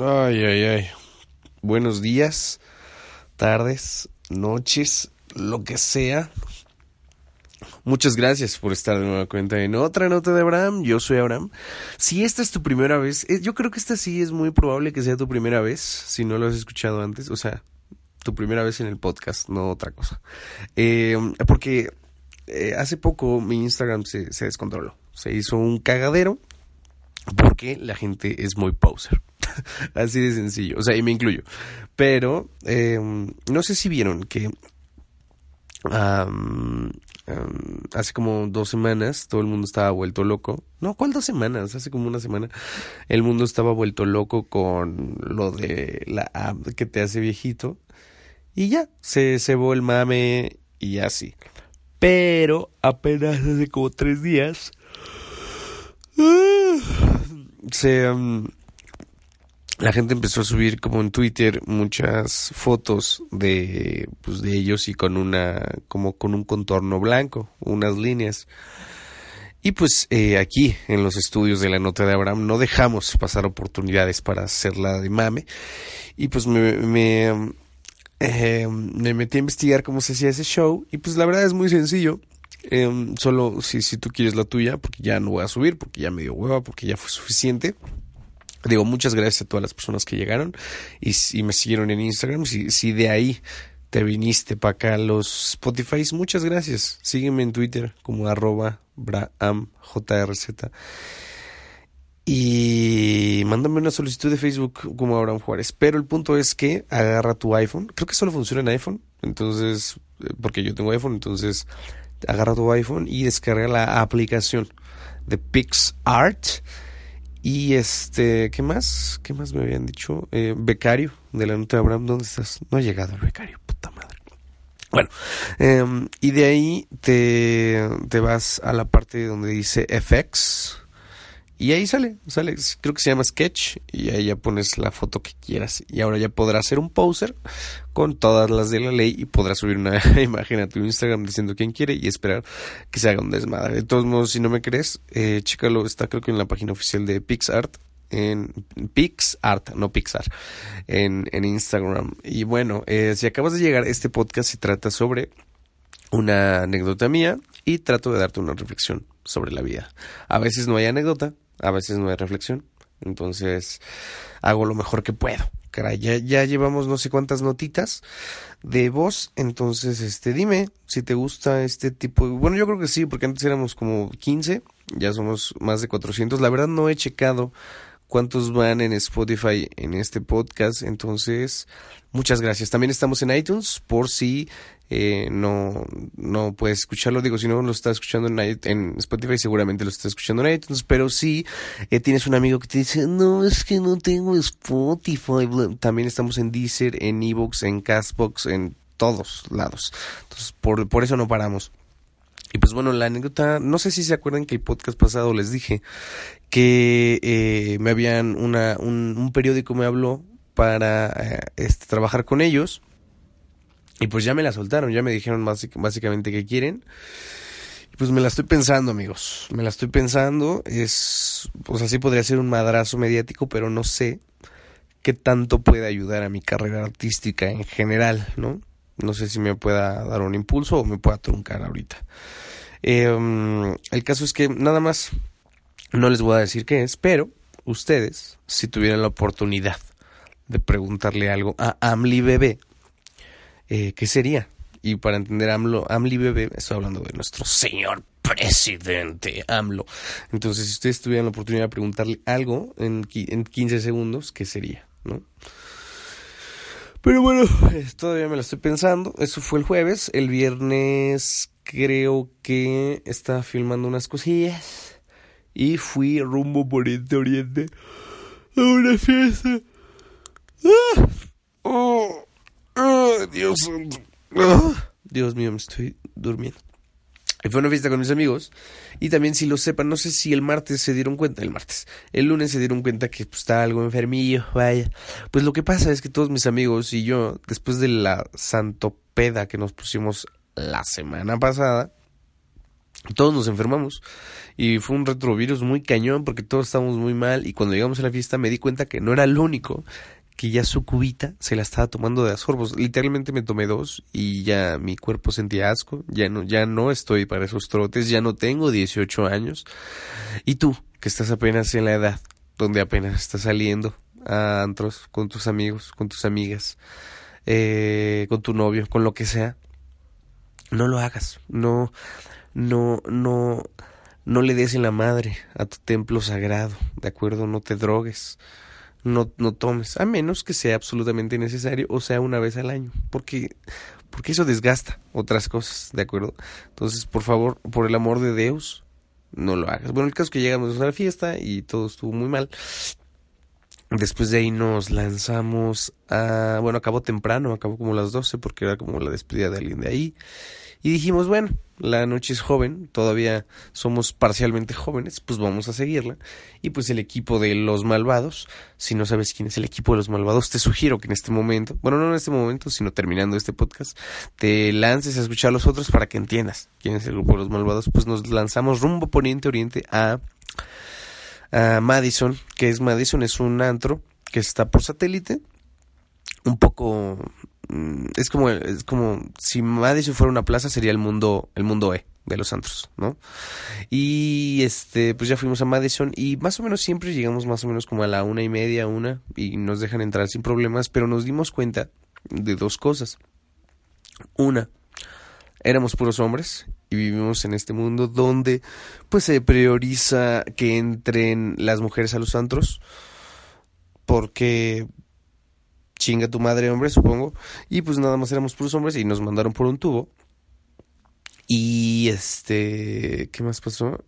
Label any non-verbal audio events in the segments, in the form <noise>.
Ay, ay, ay. Buenos días, tardes, noches, lo que sea. Muchas gracias por estar de nueva cuenta en otra nota de Abraham. Yo soy Abraham. Si esta es tu primera vez, eh, yo creo que esta sí es muy probable que sea tu primera vez, si no lo has escuchado antes. O sea, tu primera vez en el podcast, no otra cosa. Eh, porque eh, hace poco mi Instagram se, se descontroló. Se hizo un cagadero porque la gente es muy poser. <laughs> Así de sencillo. O sea, y me incluyo. Pero em, no sé si vieron que hace como dos semanas todo el mundo estaba vuelto loco. No, ¿cuál dos semanas? Hace como una semana el mundo estaba vuelto loco con lo de la que te hace viejito. Y ya, se cebó el mame y así. Pero apenas hace como tres días <gasps> se la gente empezó a subir como en Twitter muchas fotos de pues de ellos y con una como con un contorno blanco, unas líneas. Y pues eh, aquí en los estudios de la nota de Abraham no dejamos pasar oportunidades para hacerla de mame. Y pues me, me, eh, me metí a investigar cómo se hacía ese show. Y pues la verdad es muy sencillo. Em, solo si, si tú quieres la tuya, porque ya no voy a subir, porque ya me dio hueva, porque ya fue suficiente. Digo, muchas gracias a todas las personas que llegaron y, me siguieron en Instagram. Si, si de ahí te viniste para acá los Spotify, muchas gracias. Sígueme en Twitter como arroba brahamjrz. Y mándame una solicitud de Facebook como Abraham Juárez. Pero el punto es que agarra tu iPhone. Creo que solo funciona en iPhone. Entonces, eh, porque yo tengo iPhone, entonces agarra tu iPhone y descarga la aplicación de PixArt. Y este, ¿qué más? ¿Qué más me habían dicho? Eh, becario de la nota Abraham, ¿dónde estás? No ha llegado el becario, puta madre. Bueno, em, y de ahí te, te vas a la parte donde dice FX y ahí sale, sale, creo que se llama Sketch y ahí ya pones la foto que quieras. Y ahora ya podrás hacer un poser con todas las de la ley y podrás subir una <laughs> imagen a tu Instagram diciendo quién quiere y esperar que se haga un desmadre. De todos modos, si no me crees, eh, chécalo, está creo que en la página oficial de PixArt, en PixArt, no Pixar, en, en Instagram. Y bueno, eh, si acabas de llegar, este podcast se trata sobre una anécdota mía y trato de darte una reflexión sobre la vida. A veces no hay anécdota, a veces no hay reflexión. Entonces hago lo mejor que puedo. Caray, ya, ya llevamos no sé cuántas notitas de voz. Entonces, este, dime si te gusta este tipo de... Bueno, yo creo que sí, porque antes éramos como 15, ya somos más de 400. La verdad no he checado cuántos van en Spotify en este podcast. Entonces, muchas gracias. También estamos en iTunes por si eh, no, no puedes escucharlo. Digo, si no lo estás escuchando en, Spotify, seguramente lo estás escuchando en iTunes. Pero si eh, tienes un amigo que te dice, no, es que no tengo Spotify. También estamos en Deezer, en Evox, en Castbox, en todos lados. Entonces, por, por eso no paramos. Y pues bueno, la anécdota, no sé si se acuerdan que el podcast pasado les dije que eh, me habían una, un, periódico me habló para eh, este, trabajar con ellos. Y pues ya me la soltaron, ya me dijeron básicamente que quieren. Y pues me la estoy pensando, amigos. Me la estoy pensando. Es, pues así podría ser un madrazo mediático, pero no sé qué tanto puede ayudar a mi carrera artística en general, ¿no? No sé si me pueda dar un impulso o me pueda truncar ahorita. Eh, el caso es que nada más no les voy a decir qué es, pero ustedes, si tuvieran la oportunidad de preguntarle algo a Amli eh, ¿qué sería? Y para entender AMLO, Amli Bebé, estoy hablando de nuestro señor presidente AMLO. Entonces, si ustedes tuvieran la oportunidad de preguntarle algo en, en 15 segundos, ¿qué sería? ¿No? Pero bueno, todavía me lo estoy pensando. Eso fue el jueves. El viernes creo que estaba filmando unas cosillas. Y fui rumbo por Oriente Oriente a una fiesta. ¡Ah! ¡Oh! ¡Oh! Dios ¡Ah! Dios mío, me estoy durmiendo. Y fue una fiesta con mis amigos. Y también si lo sepan, no sé si el martes se dieron cuenta, el martes, el lunes se dieron cuenta que pues, estaba algo enfermillo, vaya. Pues lo que pasa es que todos mis amigos y yo, después de la santopeda que nos pusimos la semana pasada, todos nos enfermamos y fue un retrovirus muy cañón porque todos estábamos muy mal y cuando llegamos a la fiesta me di cuenta que no era el único que ya su cubita se la estaba tomando de asorbos. Literalmente me tomé dos y ya mi cuerpo sentía asco, ya no, ya no estoy para esos trotes, ya no tengo 18 años. Y tú, que estás apenas en la edad donde apenas estás saliendo a antros con tus amigos, con tus amigas, eh, con tu novio, con lo que sea, no lo hagas, no, no, no, no le des en la madre a tu templo sagrado, ¿de acuerdo? No te drogues no, no tomes, a menos que sea absolutamente necesario o sea una vez al año, porque, porque eso desgasta otras cosas, ¿de acuerdo? Entonces, por favor, por el amor de Dios, no lo hagas. Bueno, el caso es que llegamos a la fiesta y todo estuvo muy mal. Después de ahí nos lanzamos a... Bueno, acabó temprano, acabó como las 12 porque era como la despedida de alguien de ahí. Y dijimos, bueno, la noche es joven, todavía somos parcialmente jóvenes, pues vamos a seguirla. Y pues el equipo de los malvados, si no sabes quién es el equipo de los malvados, te sugiero que en este momento, bueno, no en este momento, sino terminando este podcast, te lances a escuchar a los otros para que entiendas quién es el grupo de los malvados. Pues nos lanzamos rumbo poniente oriente a, a Madison, que es Madison, es un antro que está por satélite, un poco es como es como si Madison fuera una plaza sería el mundo el mundo E de los antros, ¿no? Y este, pues ya fuimos a Madison y más o menos siempre llegamos más o menos como a la una y media, una, y nos dejan entrar sin problemas, pero nos dimos cuenta de dos cosas. Una, éramos puros hombres y vivimos en este mundo donde pues se prioriza que entren las mujeres a los antros porque chinga tu madre, hombre, supongo. Y pues nada más éramos puros hombres y nos mandaron por un tubo. Y este, ¿qué más pasó?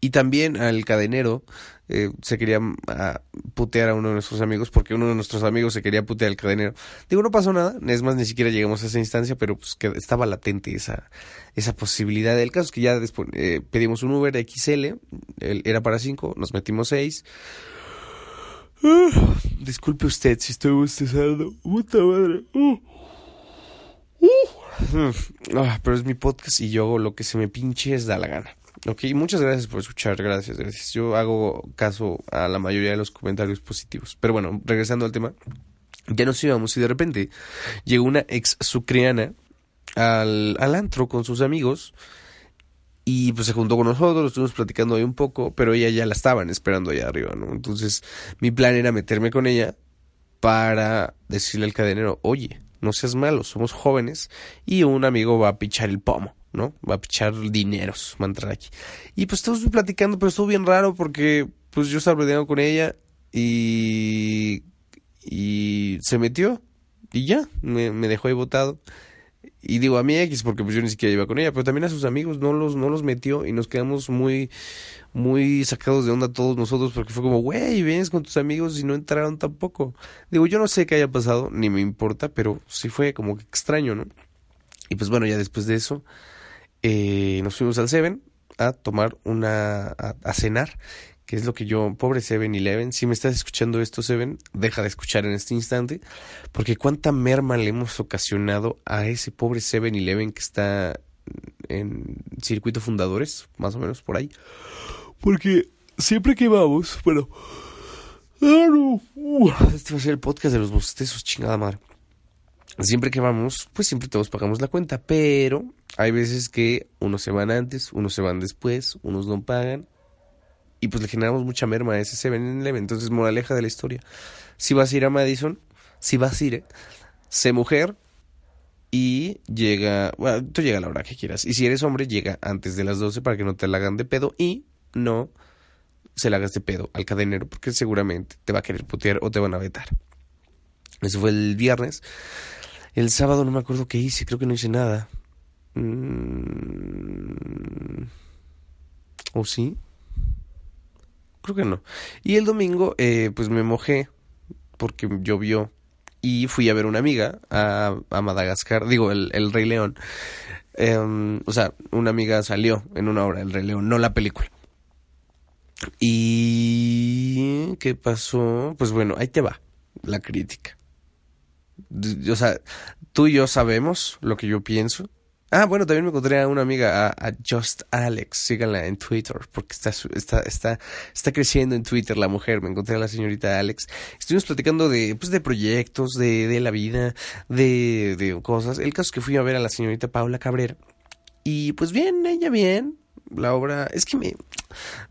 Y también al cadenero eh, se quería ah, putear a uno de nuestros amigos porque uno de nuestros amigos se quería putear al cadenero. Digo, no pasó nada, es más, ni siquiera llegamos a esa instancia, pero pues que estaba latente esa, esa posibilidad. El caso es que ya después eh, pedimos un Uber XL, era para cinco, nos metimos seis. Ah, disculpe usted si estoy bostezando. Puta madre. Uh. Uh. Ah, pero es mi podcast y yo lo que se me pinche es da la gana. Ok, muchas gracias por escuchar, gracias, gracias. Yo hago caso a la mayoría de los comentarios positivos. Pero bueno, regresando al tema, ya nos íbamos y de repente llegó una ex sucriana al, al antro con sus amigos y pues se juntó con nosotros, estuvimos platicando ahí un poco, pero ella ya la estaban esperando allá arriba, ¿no? Entonces mi plan era meterme con ella para decirle al cadenero, oye, no seas malo, somos jóvenes y un amigo va a pichar el pomo, ¿no? Va a pichar dineros, va a entrar aquí. Y pues estuvimos platicando, pero estuvo bien raro porque pues yo estaba platicando con ella y, y se metió y ya, me, me dejó ahí botado. Y digo a mi ex porque pues yo ni siquiera iba con ella, pero también a sus amigos no los, no los metió y nos quedamos muy, muy sacados de onda todos nosotros porque fue como, güey, vienes con tus amigos y no entraron tampoco. Digo, yo no sé qué haya pasado, ni me importa, pero sí fue como que extraño, ¿no? Y pues bueno, ya después de eso, eh, nos fuimos al Seven a tomar una, a, a cenar que es lo que yo, pobre Seven Eleven, si me estás escuchando esto Seven, deja de escuchar en este instante, porque cuánta merma le hemos ocasionado a ese pobre Seven Eleven que está en circuito fundadores, más o menos por ahí. Porque siempre que vamos, bueno, este va a ser el podcast de los bostezos, chingada madre. Siempre que vamos, pues siempre todos pagamos la cuenta, pero hay veces que unos se van antes, unos se van después, unos no pagan, y pues le generamos mucha merma a ese 7-Eleven. Entonces, moraleja de la historia. Si vas a ir a Madison, si vas a ir, sé mujer y llega, bueno, tú llega a la hora que quieras. Y si eres hombre, llega antes de las 12 para que no te la hagan de pedo y no se la hagas de pedo al cadenero porque seguramente te va a querer putear o te van a vetar. Eso fue el viernes. El sábado no me acuerdo qué hice, creo que no hice nada. Mm, ¿O sí? Que no. Y el domingo, eh, pues me mojé porque llovió y fui a ver una amiga a, a Madagascar, digo, el, el Rey León. Em, o sea, una amiga salió en una hora, el Rey León, no la película. ¿Y qué pasó? Pues bueno, ahí te va la crítica. O sea, tú y yo sabemos lo que yo pienso Ah, bueno, también me encontré a una amiga, a, Just Alex, síganla en Twitter, porque está, está, está, está creciendo en Twitter la mujer, me encontré a la señorita Alex. Estuvimos platicando de, pues, de proyectos, de, de la vida, de, de cosas. El caso es que fui a ver a la señorita Paula Cabrera, y pues bien, ella bien, la obra, es que me,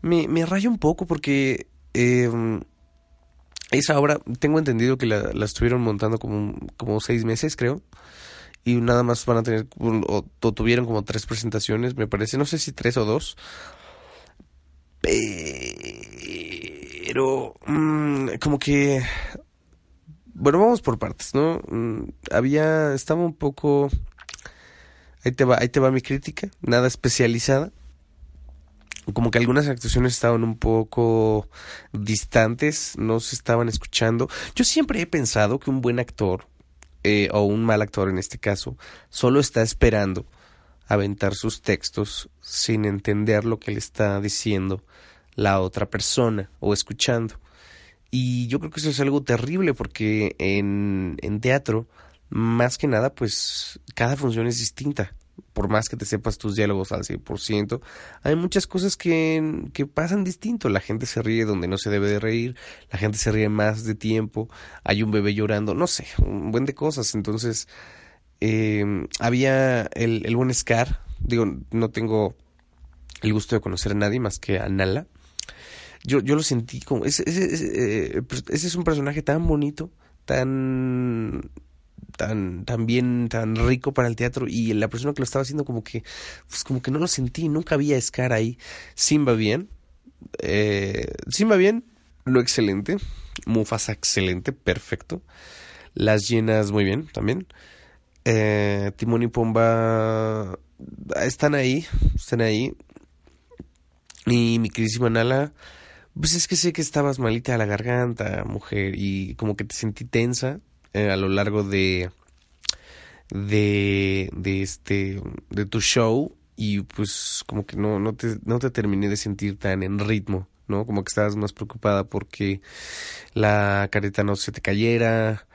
me, me raya un poco porque... Eh, esa obra, tengo entendido que la, la estuvieron montando como, como seis meses, creo y nada más van a tener, o, tuvieron como tres presentaciones, me parece, no sé si tres o dos. Pero, mm, como que, bueno, vamos por partes, ¿no? Mm, había, estaba un poco, ahí te va, ahí te va mi crítica, nada especializada. Como que algunas actuaciones estaban un poco distantes, no se estaban escuchando. Yo siempre he pensado que un buen actor eh, o un mal actor en este caso, solo está esperando aventar sus textos sin entender lo que le está diciendo la otra persona o escuchando. Y yo creo que eso es algo terrible porque en, en teatro, más que nada, pues cada función es distinta por más que te sepas tus diálogos al 100%, hay muchas cosas que, que, pasan distinto. La gente se ríe donde no se debe de reír, la gente se ríe más de tiempo, hay un bebé llorando, no sé, un buen de cosas. Entonces, eh, había el, el buen Scar, digo, no tengo el gusto de conocer a nadie más que a Nala. Yo, yo lo sentí como, ese, eh, ese es un personaje tan bonito, tan tan, tan bien, tan rico para el teatro y la persona que lo estaba haciendo como que, pues como que no lo sentí, nunca había Scar ahí. Simba bien, eh, Simba bien, lo excelente, Mufasa excelente, perfecto. Las llenas muy bien también. Eh, Timón y Pomba están ahí, están ahí. Y mi queridísima Nala, pues es que sé que estabas malita a la garganta, mujer, y como que te sentí tensa. Eh, a lo largo de, de, de, este, de tu show y pues como que no, no, te, no te terminé de sentir tan en ritmo, ¿no? Como que estabas más preocupada porque la careta no se te cayera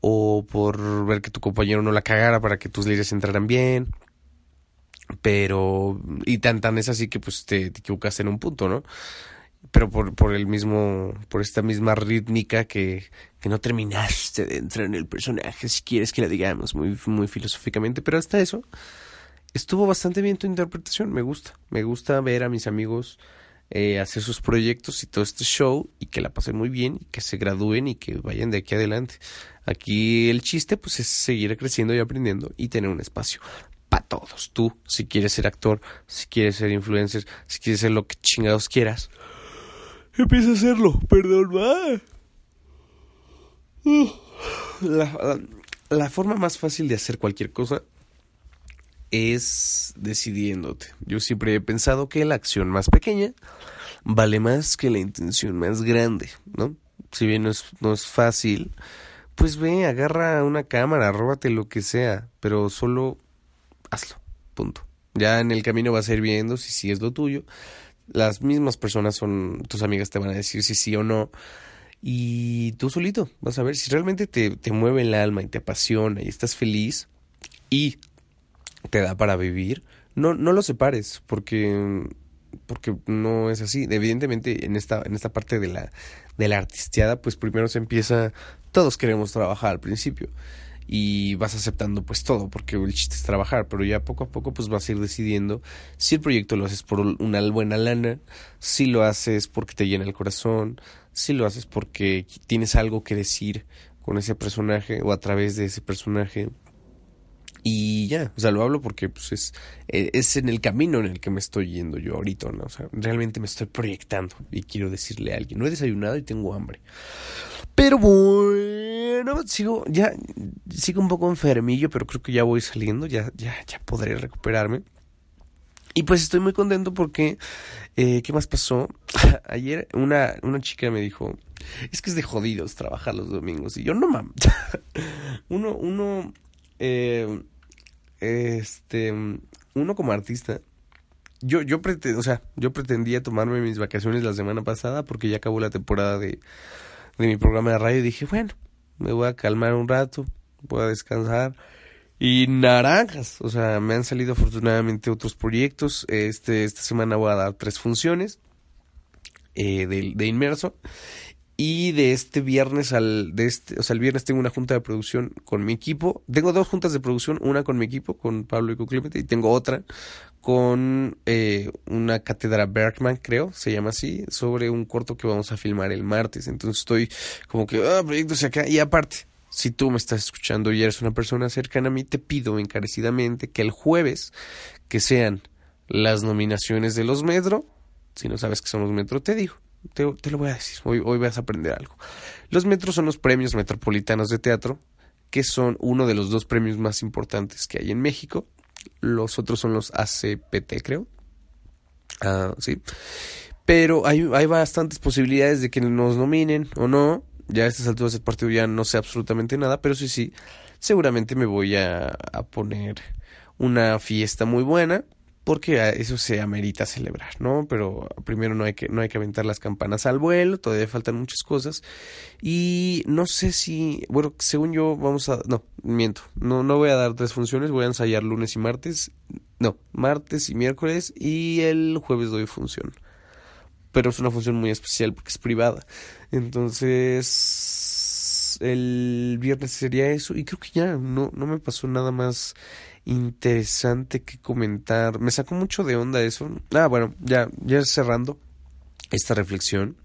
o por ver que tu compañero no la cagara para que tus líderes entraran bien. Pero, y tan tan es así que pues te, te equivocaste en un punto, ¿no? Pero por, por el mismo, por esta misma rítmica que, que no terminaste de entrar en el personaje, si quieres que la digamos muy, muy filosóficamente, pero hasta eso estuvo bastante bien tu interpretación, me gusta, me gusta ver a mis amigos eh, hacer sus proyectos y todo este show y que la pasen muy bien y que se gradúen y que vayan de aquí adelante. Aquí el chiste pues es seguir creciendo y aprendiendo y tener un espacio para todos. Tú, si quieres ser actor, si quieres ser influencer, si quieres ser lo que chingados quieras, Empieza a hacerlo, perdón, va. La, la, forma más fácil de hacer cualquier cosa es decidiéndote. Yo siempre he pensado que la acción más pequeña vale más que la intención más grande, ¿no? Si bien no es, no es fácil, pues ve, agarra una cámara, róbate lo que sea, pero solo hazlo, punto. Ya en el camino vas a ir viendo si sí es lo tuyo las mismas personas son tus amigas, te van a decir si sí o no. Y tú solito vas a ver si realmente te, te mueve el alma y te apasiona y estás feliz y te da para vivir. No, no lo separes porque, porque no es así. Evidentemente en esta, en esta parte de la, de la artisteada, pues primero se empieza, todos queremos trabajar al principio y vas aceptando pues todo, porque el chiste es trabajar, pero ya poco a poco pues vas a ir decidiendo si el proyecto lo haces por una buena lana, si lo haces porque te llena el corazón, si lo haces porque tienes algo que decir con ese personaje o a través de ese personaje. Y ya, o sea, lo hablo porque pues es, e, es en el camino en el que me estoy yendo yo ahorita, ¿no? O sea, realmente me estoy proyectando y quiero decirle a alguien, no he desayunado y tengo hambre. Pero bueno, sigo, ya, sigo un poco enfermillo, pero creo que ya voy saliendo, ya, ya, ya podré recuperarme. Y pues estoy muy contento porque, eh, ¿qué más pasó? <laughs> Ayer una, una chica me dijo, es que es de jodidos trabajar los domingos. Y yo, no mames. <laughs> uno, uno, eh, este, uno como artista, yo, yo o sea, yo pretendía tomarme mis vacaciones la semana pasada porque ya acabó la temporada de de mi programa de radio y dije, bueno, me voy a calmar un rato, voy a descansar y naranjas. O sea, me han salido afortunadamente otros proyectos. Este, esta semana voy a dar tres funciones eh, de, de, inmerso. Y de este viernes al, de este, o sea, el viernes tengo una junta de producción con mi equipo. Tengo dos juntas de producción, una con mi equipo, con Pablo y con Clemente, y tengo otra con eh, una cátedra Bergman, creo, se llama así, sobre un corto que vamos a filmar el martes. Entonces estoy como que, ah, proyectos acá. Y aparte, si tú me estás escuchando y eres una persona cercana a mí, te pido encarecidamente que el jueves, que sean las nominaciones de los Metro, si no sabes que son los Metro, te digo, te, lo voy a decir, hoy, hoy vas a aprender algo. Los Metros son los premios metropolitanos de teatro, que son uno de los dos premios más importantes que hay en México. Los otros son los ACPT, creo. Ah, sí. Pero hay, hay bastantes posibilidades de que nos nominen o no ya a estas alturas del partido ya no sé absolutamente nada, pero sí, sí, seguramente me voy a, a poner una fiesta muy buena porque eso se amerita celebrar, ¿no? Pero primero no hay que no hay que aventar las campanas al vuelo, todavía faltan muchas cosas y no sé si, bueno, según yo vamos a no, miento, no no voy a dar tres funciones, voy a ensayar lunes y martes, no, martes y miércoles y el jueves doy función pero es una función muy especial porque es privada. Entonces, el viernes sería eso y creo que ya no, no me pasó nada más interesante que comentar. Me sacó mucho de onda eso. Ah, bueno, ya, ya cerrando esta reflexión.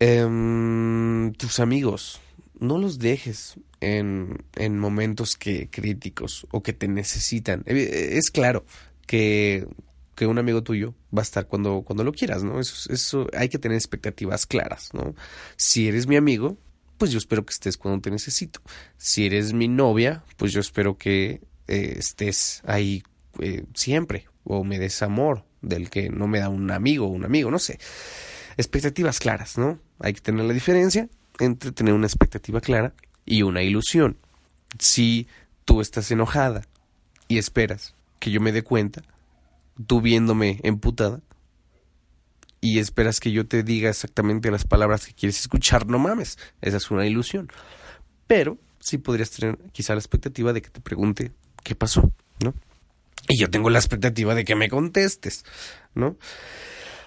Em, tus amigos, no los dejes en, en momentos que críticos o que te necesitan. Es claro que que un amigo tuyo va a estar cuando, cuando lo quieras, ¿no? Eso, eso hay que tener expectativas claras, ¿no? Si eres mi amigo, pues yo espero que estés cuando te necesito. Si eres mi novia, pues yo espero que eh, estés ahí eh, siempre o me des amor del que no me da un amigo o un amigo, no sé. Expectativas claras, ¿no? Hay que tener la diferencia entre tener una expectativa clara y una ilusión. Si tú estás enojada y esperas que yo me dé cuenta, tú viéndome emputada y esperas que yo te diga exactamente las palabras que quieres escuchar, no mames, esa es una ilusión. Pero sí podrías tener quizá la expectativa de que te pregunte qué pasó, ¿no? Y yo tengo la expectativa de que me contestes, ¿no?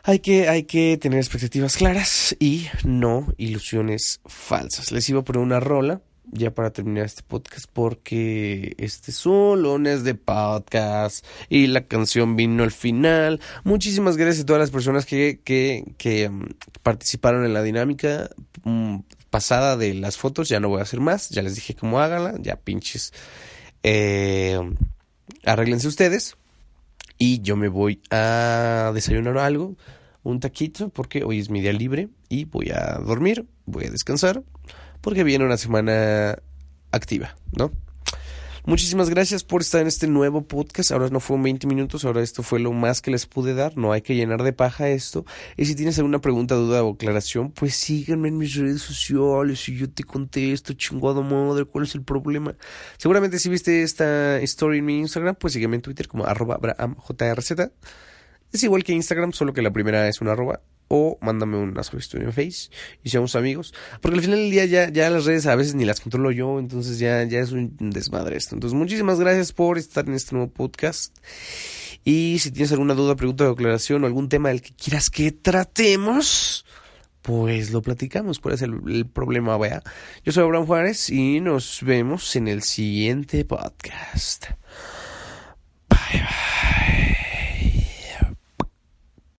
Hay que, hay que tener expectativas claras y no ilusiones falsas. Les iba a poner una rola ya para terminar este podcast porque este es un lunes de podcast y la canción vino al final. Muchísimas gracias a todas las personas que, que, que um, participaron en la dinámica um, pasada de las fotos. Ya no voy a hacer más, ya les dije cómo háganla, ya pinches. Eh, arréglense ustedes y yo me voy a desayunar algo, un taquito porque hoy es mi día libre y voy a dormir, voy a descansar porque viene una semana activa, ¿no? Muchísimas gracias por estar en este nuevo podcast. Ahora no fueron 20 minutos, ahora esto fue lo más que les pude dar. No hay que llenar de paja esto. Y si tienes alguna pregunta, duda o aclaración, pues síganme en mis redes sociales y yo te contesto, chingado madre, cuál es el problema. Seguramente si viste esta story en mi Instagram, pues sígueme en Twitter como arroba Es igual que Instagram, solo que la primera es una arroba o mándame una solicitud en Face y seamos amigos. Porque al final del día ya, ya las redes a veces ni las controlo yo, entonces ya, ya es un desmadre esto. Entonces muchísimas gracias por estar en este nuevo podcast. Y si tienes alguna duda, pregunta o aclaración o algún tema del que quieras que tratemos, pues lo platicamos. ¿Cuál es el, el problema? Vea. Yo soy Abraham Juárez y nos vemos en el siguiente podcast. Bye bye.